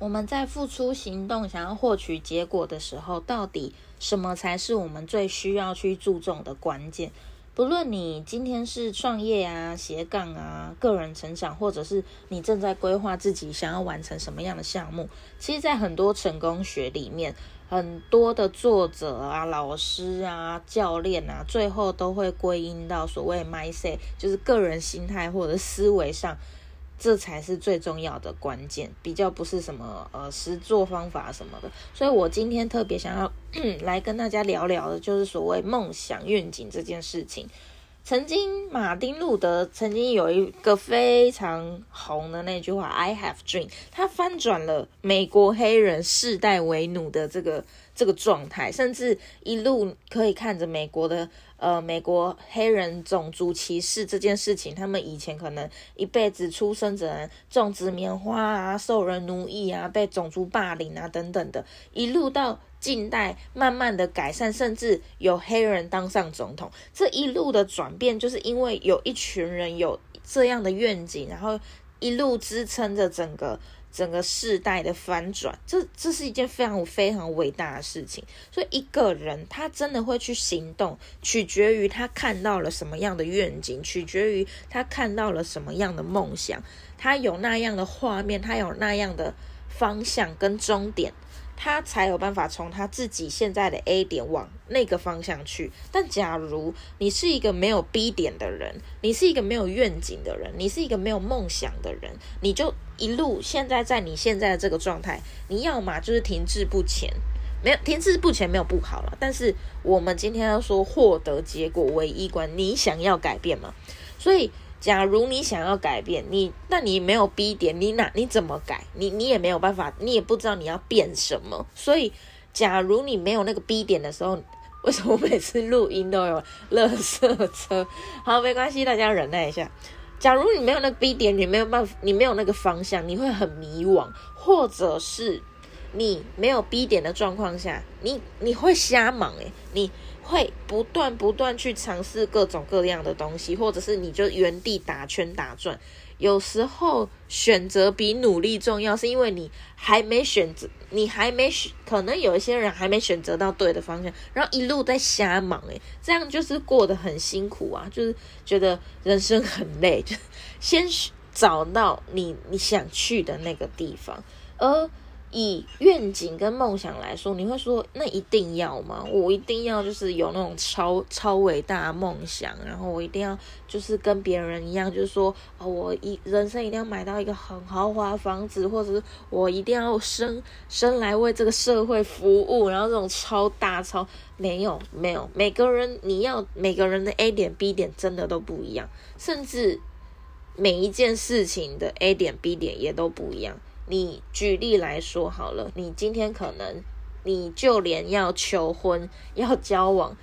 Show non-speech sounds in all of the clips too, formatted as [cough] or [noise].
我们在付出行动，想要获取结果的时候，到底什么才是我们最需要去注重的关键？不论你今天是创业啊、斜杠啊、个人成长，或者是你正在规划自己想要完成什么样的项目，其实，在很多成功学里面，很多的作者啊、老师啊、教练啊，最后都会归因到所谓 mindset，就是个人心态或者思维上。这才是最重要的关键，比较不是什么呃实做方法什么的。所以我今天特别想要 [clears throat] 来跟大家聊聊的，就是所谓梦想愿景这件事情。曾经马丁路德曾经有一个非常红的那句话，“I have dream”，他翻转了美国黑人世代为奴的这个这个状态，甚至一路可以看着美国的。呃，美国黑人种族歧视这件事情，他们以前可能一辈子出生只能种植棉花啊，受人奴役啊，被种族霸凌啊等等的，一路到近代慢慢的改善，甚至有黑人当上总统，这一路的转变，就是因为有一群人有这样的愿景，然后一路支撑着整个。整个世代的翻转，这这是一件非常非常伟大的事情。所以一个人他真的会去行动，取决于他看到了什么样的愿景，取决于他看到了什么样的梦想，他有那样的画面，他有那样的方向跟终点。他才有办法从他自己现在的 A 点往那个方向去。但假如你是一个没有 B 点的人，你是一个没有愿景的人，你是一个没有梦想的人，你就一路现在在你现在的这个状态，你要么就是停滞不前，没有停滞不前没有不好了。但是我们今天要说获得结果为一关，你想要改变吗？所以。假如你想要改变，你那你没有 B 点，你哪你怎么改？你你也没有办法，你也不知道你要变什么。所以，假如你没有那个 B 点的时候，为什么每次录音都有垃圾车？好，没关系，大家忍耐一下。假如你没有那个 B 点，你没有办法，你没有那个方向，你会很迷惘，或者是你没有 B 点的状况下，你你会瞎忙诶，你。会不断不断去尝试各种各样的东西，或者是你就原地打圈打转。有时候选择比努力重要，是因为你还没选择，你还没选，可能有一些人还没选择到对的方向，然后一路在瞎忙，诶，这样就是过得很辛苦啊，就是觉得人生很累。[laughs] 就先找到你你想去的那个地方，而。以愿景跟梦想来说，你会说那一定要吗？我一定要就是有那种超超伟大的梦想，然后我一定要就是跟别人一样，就是说哦，我一人生一定要买到一个很豪华房子，或者是我一定要生生来为这个社会服务，然后这种超大超没有没有，每个人你要每个人的 A 点 B 点真的都不一样，甚至每一件事情的 A 点 B 点也都不一样。你举例来说好了，你今天可能，你就连要求婚、[laughs] 要交往，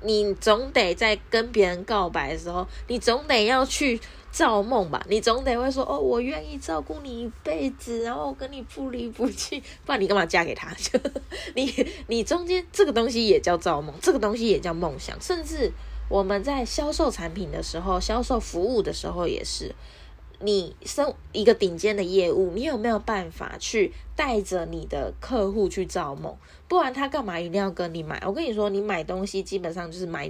你总得在跟别人告白的时候，你总得要去造梦吧？你总得会说哦，我愿意照顾你一辈子，然后跟你不离不弃，不然你干嘛嫁给他？[laughs] 你你中间这个东西也叫造梦，这个东西也叫梦想，甚至我们在销售产品的时候、销售服务的时候也是。你生一个顶尖的业务，你有没有办法去带着你的客户去造梦？不然他干嘛一定要跟你买？我跟你说，你买东西基本上就是买，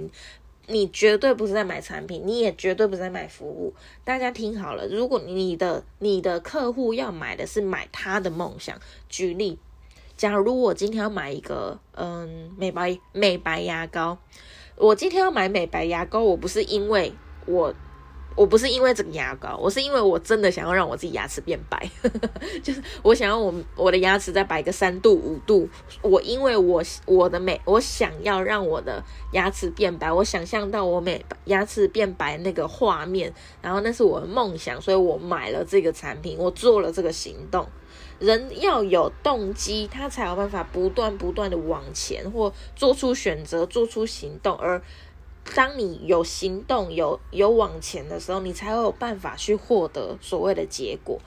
你绝对不是在买产品，你也绝对不是在买服务。大家听好了，如果你的你的客户要买的是买他的梦想，举例，假如我今天要买一个嗯美白美白牙膏，我今天要买美白牙膏，我不是因为我。我不是因为这个牙膏，我是因为我真的想要让我自己牙齿变白，[laughs] 就是我想要我我的牙齿再白个三度五度。我因为我我的美，我想要让我的牙齿变白，我想象到我美牙齿变白那个画面，然后那是我的梦想，所以我买了这个产品，我做了这个行动。人要有动机，他才有办法不断不断的往前，或做出选择，做出行动，而。当你有行动、有有往前的时候，你才会有办法去获得所谓的结果。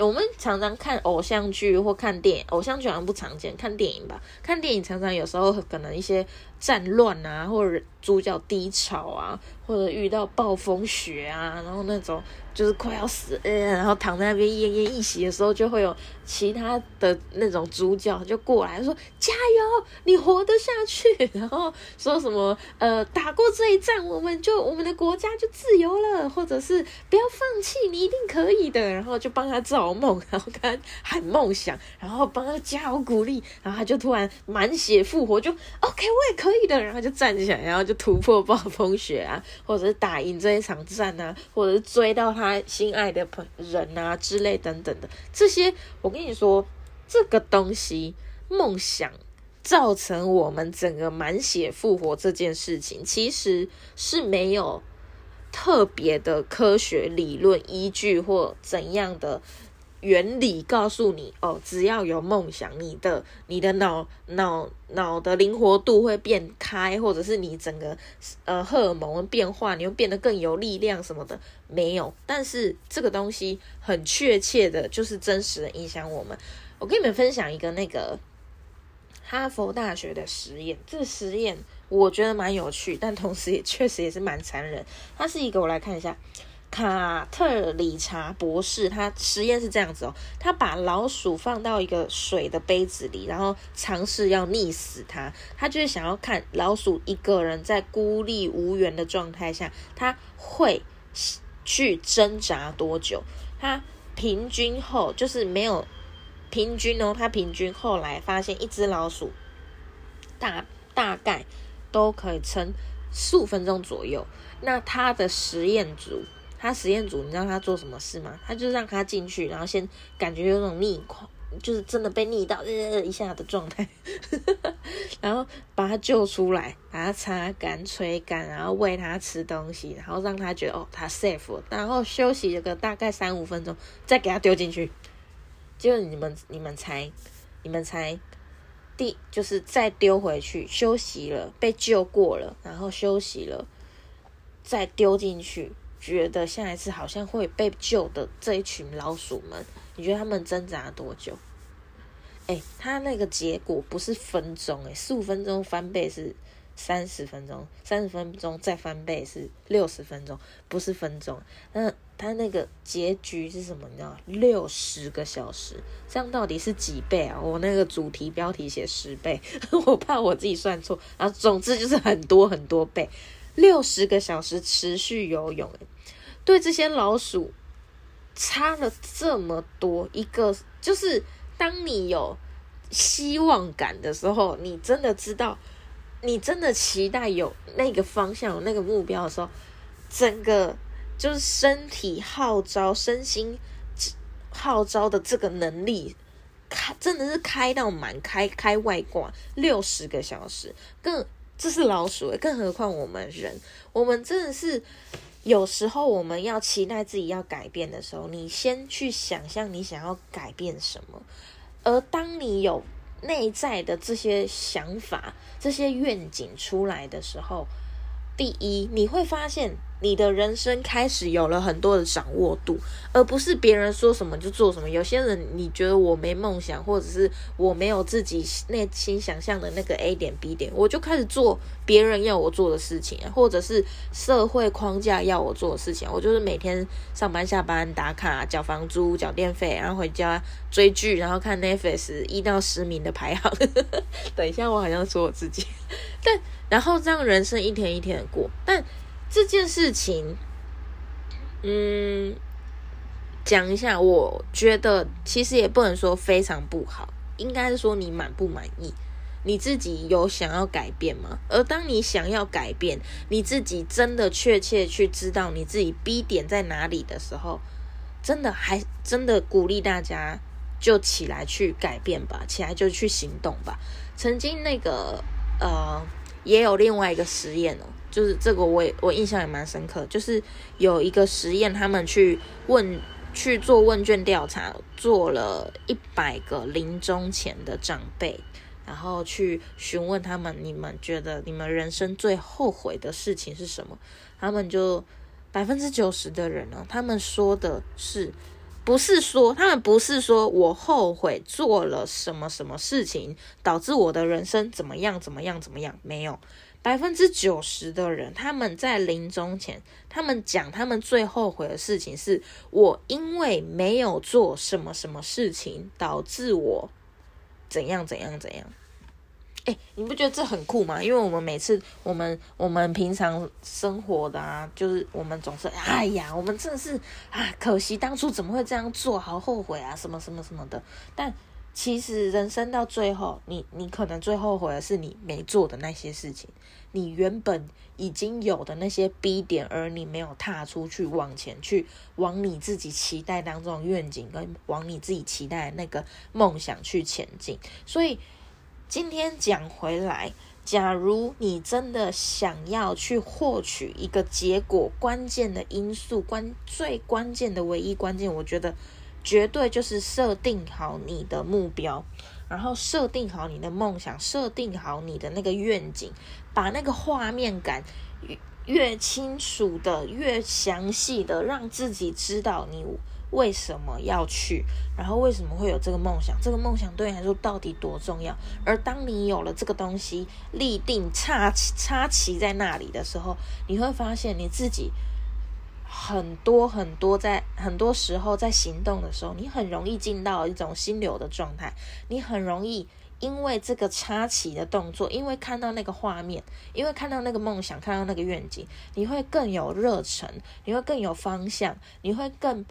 我们常常看偶像剧或看电影，偶像剧好像不常见，看电影吧。看电影常常有时候可能一些战乱啊，或者主角低潮啊，或者遇到暴风雪啊，然后那种。就是快要死，然后躺在那边奄奄一息的时候，就会有其他的那种主角就过来说：“加油，你活得下去。”然后说什么：“呃，打过这一战，我们就我们的国家就自由了，或者是不要放弃，你一定可以的。”然后就帮他造梦，然后跟他喊梦想，然后帮他加油鼓励，然后他就突然满血复活，就 OK，我也可以然后就站起来，然后就突破暴风雪啊，或者是打赢这一场战啊，或者是追到他。他心爱的朋人啊之类等等的这些，我跟你说，这个东西梦想造成我们整个满血复活这件事情，其实是没有特别的科学理论依据或怎样的。原理告诉你哦，只要有梦想，你的你的脑脑脑的灵活度会变开，或者是你整个呃荷尔蒙变化，你会变得更有力量什么的，没有。但是这个东西很确切的，就是真实的影响我们。我跟你们分享一个那个哈佛大学的实验，这实验我觉得蛮有趣，但同时也确实也是蛮残忍。它是一个，我来看一下。卡特里查博士，他实验是这样子哦，他把老鼠放到一个水的杯子里，然后尝试要溺死它。他就是想要看老鼠一个人在孤立无援的状态下，他会去挣扎多久。他平均后就是没有平均哦，他平均后来发现一只老鼠大大概都可以撑十五分钟左右。那他的实验组。他实验组，你知道他做什么事吗？他就让他进去，然后先感觉有种逆狂，就是真的被逆到呃一下的状态，[laughs] 然后把他救出来，把他擦干、吹干，然后喂他吃东西，然后让他觉得哦他 safe，然后休息了个大概三五分钟，再给他丢进去。就你们你们猜，你们猜，第就是再丢回去休息了，被救过了，然后休息了，再丢进去。觉得下一次好像会被救的这一群老鼠们，你觉得他们挣扎多久？哎，他那个结果不是分钟，哎，十五分钟翻倍是三十分钟，三十分钟再翻倍是六十分钟，不是分钟。那他那个结局是什么？你知道六十个小时，这样到底是几倍啊？我那个主题标题写十倍，[laughs] 我怕我自己算错。然后总之就是很多很多倍，六十个小时持续游泳，对这些老鼠差了这么多，一个就是当你有希望感的时候，你真的知道，你真的期待有那个方向、有那个目标的时候，整个就是身体号召、身心号召的这个能力开，真的是开到满，开开外挂六十个小时，更这是老鼠，更何况我们人，我们真的是。有时候我们要期待自己要改变的时候，你先去想象你想要改变什么，而当你有内在的这些想法、这些愿景出来的时候，第一你会发现。你的人生开始有了很多的掌握度，而不是别人说什么就做什么。有些人你觉得我没梦想，或者是我没有自己内心想象的那个 A 点 B 点，我就开始做别人要我做的事情，或者是社会框架要我做的事情。我就是每天上班下班打卡、缴房租、缴电费，然后回家追剧，然后看 Netflix 一到十名的排行。等一下，我好像说我自己，[laughs] 但然后这样人生一天一天的过，但。这件事情，嗯，讲一下，我觉得其实也不能说非常不好，应该是说你满不满意。你自己有想要改变吗？而当你想要改变，你自己真的确切去知道你自己 B 点在哪里的时候，真的还真的鼓励大家就起来去改变吧，起来就去行动吧。曾经那个呃，也有另外一个实验哦。就是这个，我也我印象也蛮深刻。就是有一个实验，他们去问去做问卷调查，做了一百个临终前的长辈，然后去询问他们：你们觉得你们人生最后悔的事情是什么？他们就百分之九十的人呢，他们说的是，不是说他们不是说我后悔做了什么什么事情，导致我的人生怎么样怎么样怎么样？没有。百分之九十的人，他们在临终前，他们讲他们最后悔的事情是：我因为没有做什么什么事情，导致我怎样怎样怎样。哎，你不觉得这很酷吗？因为我们每次，我们我们平常生活的啊，就是我们总是，哎呀，我们真的是啊，可惜当初怎么会这样做，好后悔啊，什么什么什么的。但其实人生到最后，你你可能最后悔的是你没做的那些事情，你原本已经有的那些 B 点，而你没有踏出去往前去，往你自己期待当中愿景跟往你自己期待的那个梦想去前进。所以今天讲回来，假如你真的想要去获取一个结果，关键的因素关最关键的唯一关键，我觉得。绝对就是设定好你的目标，然后设定好你的梦想，设定好你的那个愿景，把那个画面感越清楚的、越详细的，让自己知道你为什么要去，然后为什么会有这个梦想，这个梦想对你来说到底多重要。而当你有了这个东西立定插插旗在那里的时候，你会发现你自己。很多很多，在很多时候在行动的时候，你很容易进到一种心流的状态。你很容易因为这个插旗的动作，因为看到那个画面，因为看到那个梦想，看到那个愿景，你会更有热忱，你会更有方向，你会更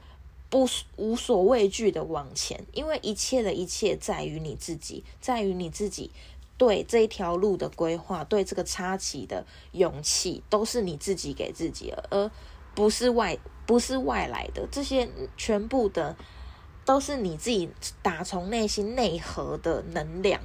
不无所畏惧的往前。因为一切的一切在于你自己，在于你自己对这一条路的规划，对这个插旗的勇气，都是你自己给自己的，而。不是外，不是外来的，这些全部的都是你自己打从内心内核的能量，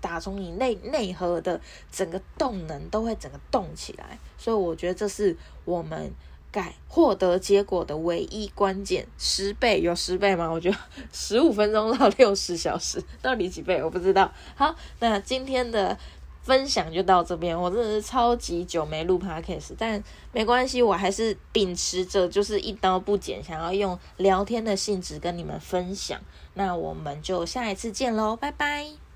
打从你内内核的整个动能都会整个动起来。所以我觉得这是我们改获得结果的唯一关键。十倍有十倍吗？我觉得十五分钟到六十小时，到底几倍我不知道。好，那今天的。分享就到这边，我真的是超级久没录 podcast，但没关系，我还是秉持着就是一刀不剪，想要用聊天的性质跟你们分享。那我们就下一次见喽，拜拜。